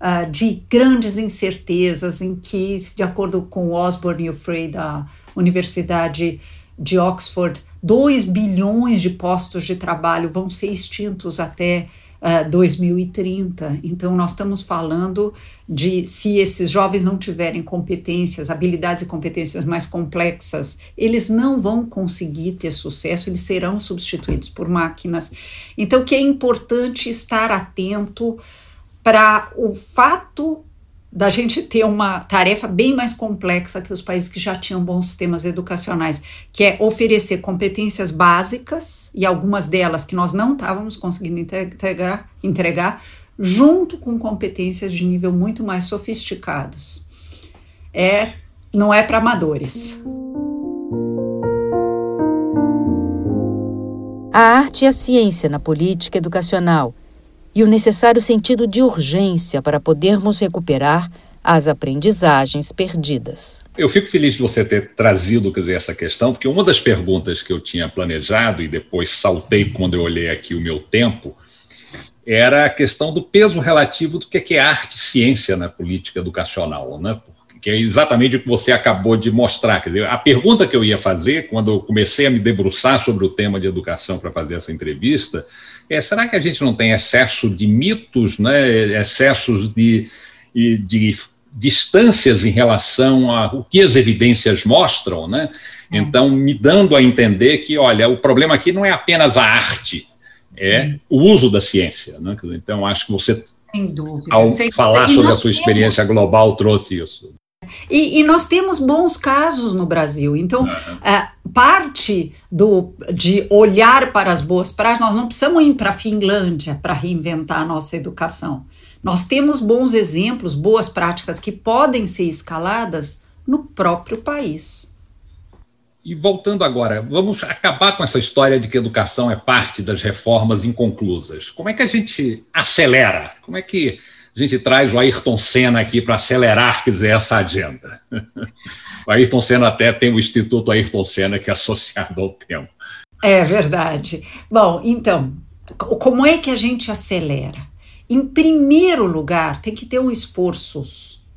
uh, de grandes incertezas, em que, de acordo com Osborne e o Frey da Universidade de Oxford, 2 bilhões de postos de trabalho vão ser extintos até uh, 2030. Então, nós estamos falando de se esses jovens não tiverem competências, habilidades e competências mais complexas, eles não vão conseguir ter sucesso, eles serão substituídos por máquinas. Então, que é importante estar atento para o fato da gente ter uma tarefa bem mais complexa que os países que já tinham bons sistemas educacionais, que é oferecer competências básicas e algumas delas que nós não estávamos conseguindo integrar, entregar, junto com competências de nível muito mais sofisticados. É, não é para amadores. A arte e a ciência na política educacional e o necessário sentido de urgência para podermos recuperar as aprendizagens perdidas. Eu fico feliz de você ter trazido quer dizer, essa questão, porque uma das perguntas que eu tinha planejado e depois saltei quando eu olhei aqui o meu tempo era a questão do peso relativo do que é arte e ciência na política educacional, né? que é exatamente o que você acabou de mostrar. Quer dizer, a pergunta que eu ia fazer quando eu comecei a me debruçar sobre o tema de educação para fazer essa entrevista é, será que a gente não tem excesso de mitos, né, excessos de, de distâncias em relação ao que as evidências mostram, né? Hum. Então, me dando a entender que, olha, o problema aqui não é apenas a arte, é hum. o uso da ciência. Né? Então, acho que você, ao falar sobre a sua experiência global, trouxe isso. E, e, nós temos bons casos no Brasil. Então, uhum. parte do, de olhar para as boas práticas, nós não precisamos ir para a Finlândia para reinventar a nossa educação. Nós temos bons exemplos, boas práticas que podem ser escaladas no próprio país. E voltando agora, vamos acabar com essa história de que educação é parte das reformas inconclusas. Como é que a gente acelera? Como é que a gente traz o Ayrton Senna aqui para acelerar, quer dizer, essa agenda. O Ayrton Senna até tem o Instituto Ayrton Senna que é associado ao tema. É verdade. Bom, então, como é que a gente acelera? Em primeiro lugar, tem que ter um esforço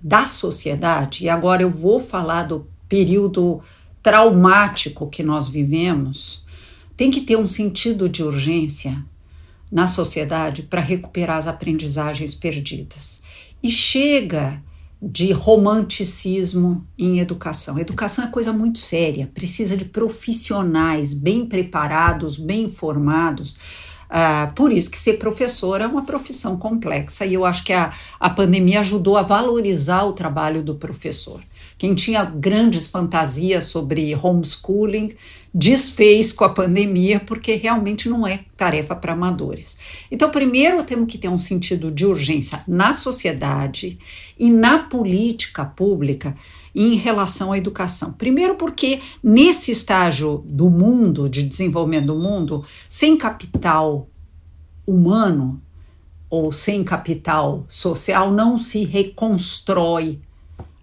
da sociedade, e agora eu vou falar do período traumático que nós vivemos, tem que ter um sentido de urgência na sociedade para recuperar as aprendizagens perdidas. E chega de romanticismo em educação. Educação é coisa muito séria, precisa de profissionais bem preparados, bem informados. Uh, por isso que ser professor é uma profissão complexa e eu acho que a, a pandemia ajudou a valorizar o trabalho do professor. Quem tinha grandes fantasias sobre homeschooling desfez com a pandemia, porque realmente não é tarefa para amadores. Então, primeiro temos que ter um sentido de urgência na sociedade e na política pública em relação à educação. Primeiro, porque nesse estágio do mundo, de desenvolvimento do mundo, sem capital humano ou sem capital social, não se reconstrói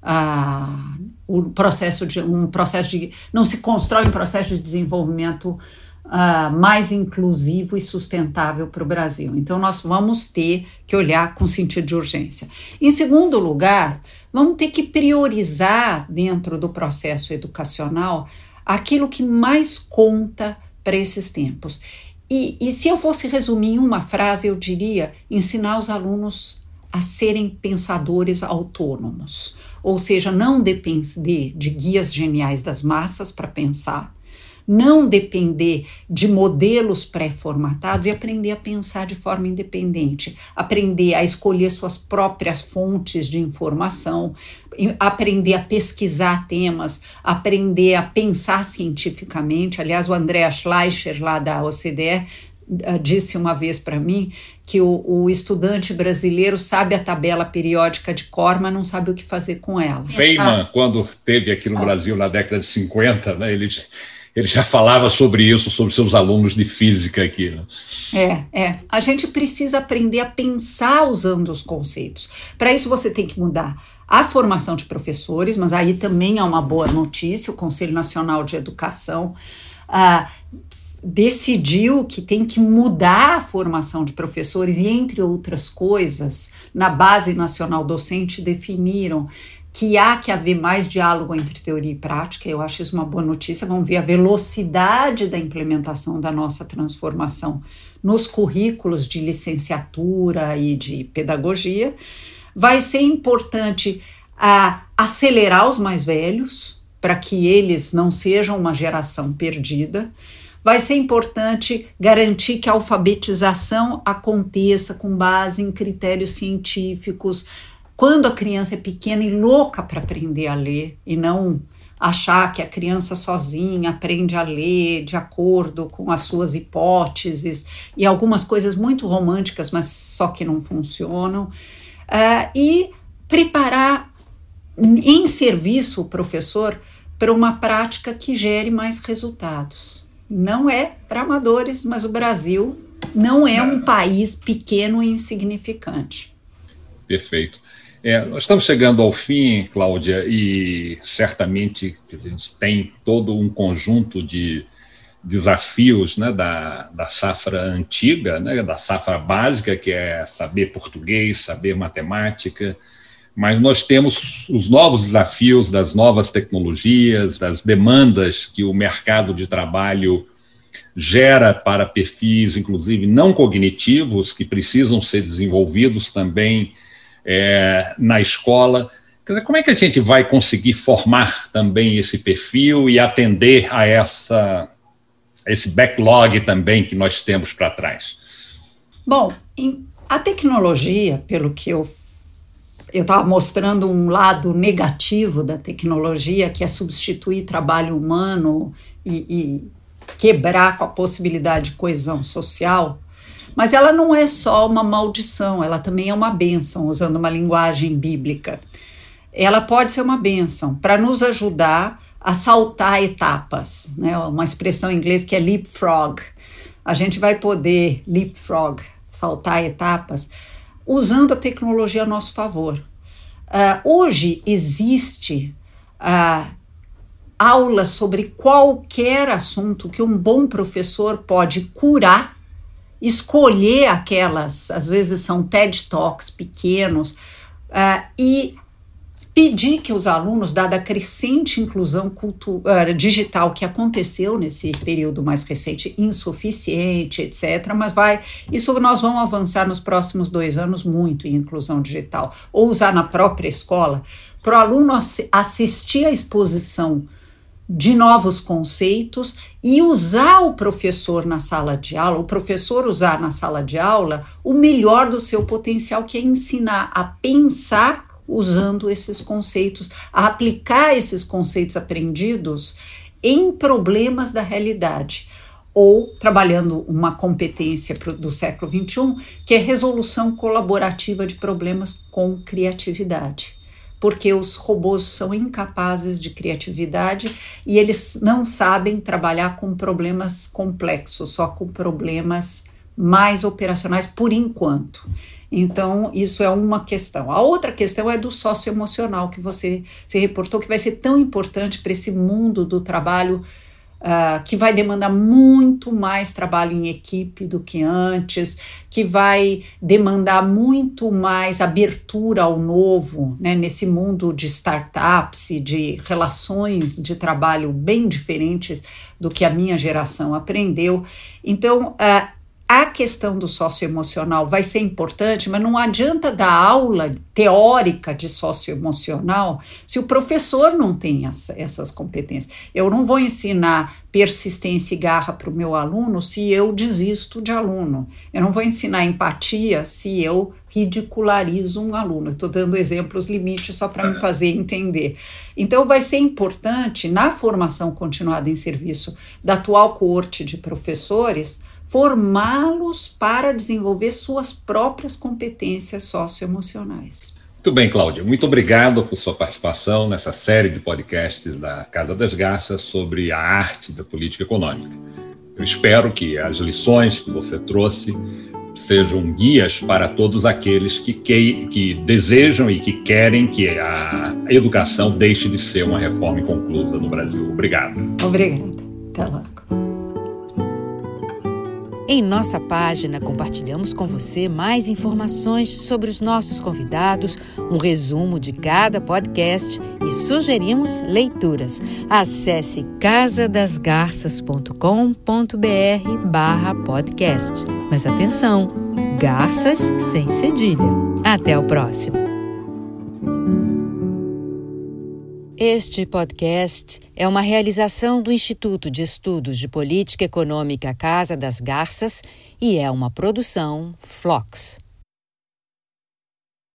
a o processo de um processo de não se constrói um processo de desenvolvimento uh, mais inclusivo e sustentável para o Brasil. Então nós vamos ter que olhar com sentido de urgência. Em segundo lugar, vamos ter que priorizar dentro do processo educacional aquilo que mais conta para esses tempos. E, e se eu fosse resumir em uma frase, eu diria ensinar os alunos a serem pensadores autônomos ou seja, não depender de guias geniais das massas para pensar, não depender de modelos pré-formatados e aprender a pensar de forma independente, aprender a escolher suas próprias fontes de informação, aprender a pesquisar temas, aprender a pensar cientificamente. Aliás, o André Schleicher, lá da OCDE, disse uma vez para mim que o, o, estudante brasileiro sabe a tabela periódica de cor, mas não sabe o que fazer com ela. Feynman, quando teve aqui no Brasil na década de 50, né, ele, ele já falava sobre isso, sobre seus alunos de física aqui. Né? É, é. A gente precisa aprender a pensar usando os conceitos. Para isso, você tem que mudar a formação de professores, mas aí também é uma boa notícia: o Conselho Nacional de Educação. Uh, decidiu que tem que mudar a formação de professores e, entre outras coisas, na Base Nacional Docente definiram que há que haver mais diálogo entre teoria e prática. Eu acho isso uma boa notícia. Vamos ver a velocidade da implementação da nossa transformação nos currículos de licenciatura e de pedagogia. Vai ser importante acelerar os mais velhos para que eles não sejam uma geração perdida. Vai ser importante garantir que a alfabetização aconteça com base em critérios científicos, quando a criança é pequena e louca para aprender a ler e não achar que a criança sozinha aprende a ler de acordo com as suas hipóteses e algumas coisas muito românticas, mas só que não funcionam, uh, e preparar em serviço o professor para uma prática que gere mais resultados. Não é para amadores, mas o Brasil não é um país pequeno e insignificante. Perfeito. É, nós estamos chegando ao fim, Cláudia, e certamente a gente tem todo um conjunto de desafios né, da, da safra antiga, né, da safra básica, que é saber português, saber matemática, mas nós temos os novos desafios das novas tecnologias, das demandas que o mercado de trabalho gera para perfis, inclusive não cognitivos, que precisam ser desenvolvidos também é, na escola. Quer dizer, como é que a gente vai conseguir formar também esse perfil e atender a essa esse backlog também que nós temos para trás? Bom, a tecnologia, pelo que eu eu estava mostrando um lado negativo da tecnologia, que é substituir trabalho humano e, e quebrar com a possibilidade de coesão social. Mas ela não é só uma maldição, ela também é uma bênção, usando uma linguagem bíblica. Ela pode ser uma bênção para nos ajudar a saltar etapas, né? uma expressão em inglês que é leapfrog. A gente vai poder leapfrog, saltar etapas, usando a tecnologia a nosso favor. Uh, hoje existe uh, aula sobre qualquer assunto que um bom professor pode curar escolher aquelas, às vezes são TED Talks pequenos, uh, e pedir que os alunos, dada a crescente inclusão uh, digital que aconteceu nesse período mais recente, insuficiente, etc., mas vai, isso nós vamos avançar nos próximos dois anos muito em inclusão digital, ou usar na própria escola, para o aluno assistir à exposição de novos conceitos e usar o professor na sala de aula, o professor usar na sala de aula o melhor do seu potencial, que é ensinar a pensar usando esses conceitos, a aplicar esses conceitos aprendidos em problemas da realidade ou trabalhando uma competência do século XXI, que é resolução colaborativa de problemas com criatividade porque os robôs são incapazes de criatividade e eles não sabem trabalhar com problemas complexos, só com problemas mais operacionais por enquanto. Então, isso é uma questão. A outra questão é do socioemocional, que você se reportou, que vai ser tão importante para esse mundo do trabalho uh, que vai demandar muito mais trabalho em equipe do que antes, que vai demandar muito mais abertura ao novo, né, nesse mundo de startups e de relações de trabalho bem diferentes do que a minha geração aprendeu. Então, uh, a questão do socioemocional vai ser importante, mas não adianta dar aula teórica de socioemocional se o professor não tem essa, essas competências. Eu não vou ensinar persistência e garra para o meu aluno se eu desisto de aluno. Eu não vou ensinar empatia se eu ridicularizo um aluno. Estou dando exemplos limites só para me fazer entender. Então, vai ser importante, na formação continuada em serviço da atual coorte de professores, formá-los para desenvolver suas próprias competências socioemocionais. Muito bem, Cláudia. Muito obrigado por sua participação nessa série de podcasts da Casa das Garças sobre a arte da política econômica. Eu espero que as lições que você trouxe sejam guias para todos aqueles que, que, que desejam e que querem que a educação deixe de ser uma reforma inconclusa no Brasil. Obrigado. Obrigada. Até lá. Em nossa página, compartilhamos com você mais informações sobre os nossos convidados, um resumo de cada podcast e sugerimos leituras. Acesse casadasgarças.com.br barra podcast. Mas atenção, garças sem cedilha. Até o próximo. Este podcast é uma realização do Instituto de Estudos de Política Econômica Casa das Garças e é uma produção Flox.